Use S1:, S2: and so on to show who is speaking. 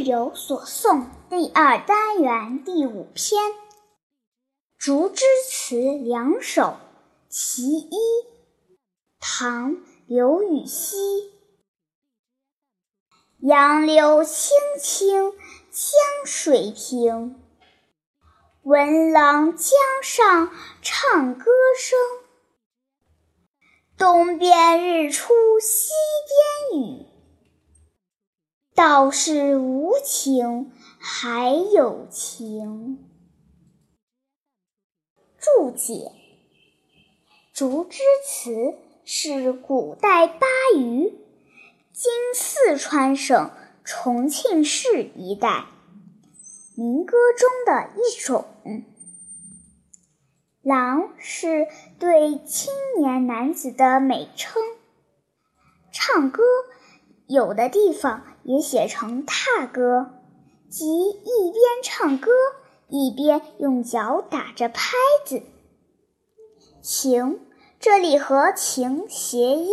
S1: 有所诵第二单元第五篇《竹枝词两首》其一，唐·刘禹锡。杨柳青青江水平，闻郎江上唱歌声。东边日出道是无晴还有晴。注解：竹枝词是古代巴渝（今四川省重庆市一带）民歌中的一种。郎是对青年男子的美称。唱歌。有的地方也写成踏歌，即一边唱歌一边用脚打着拍子。情，这里和情谐音。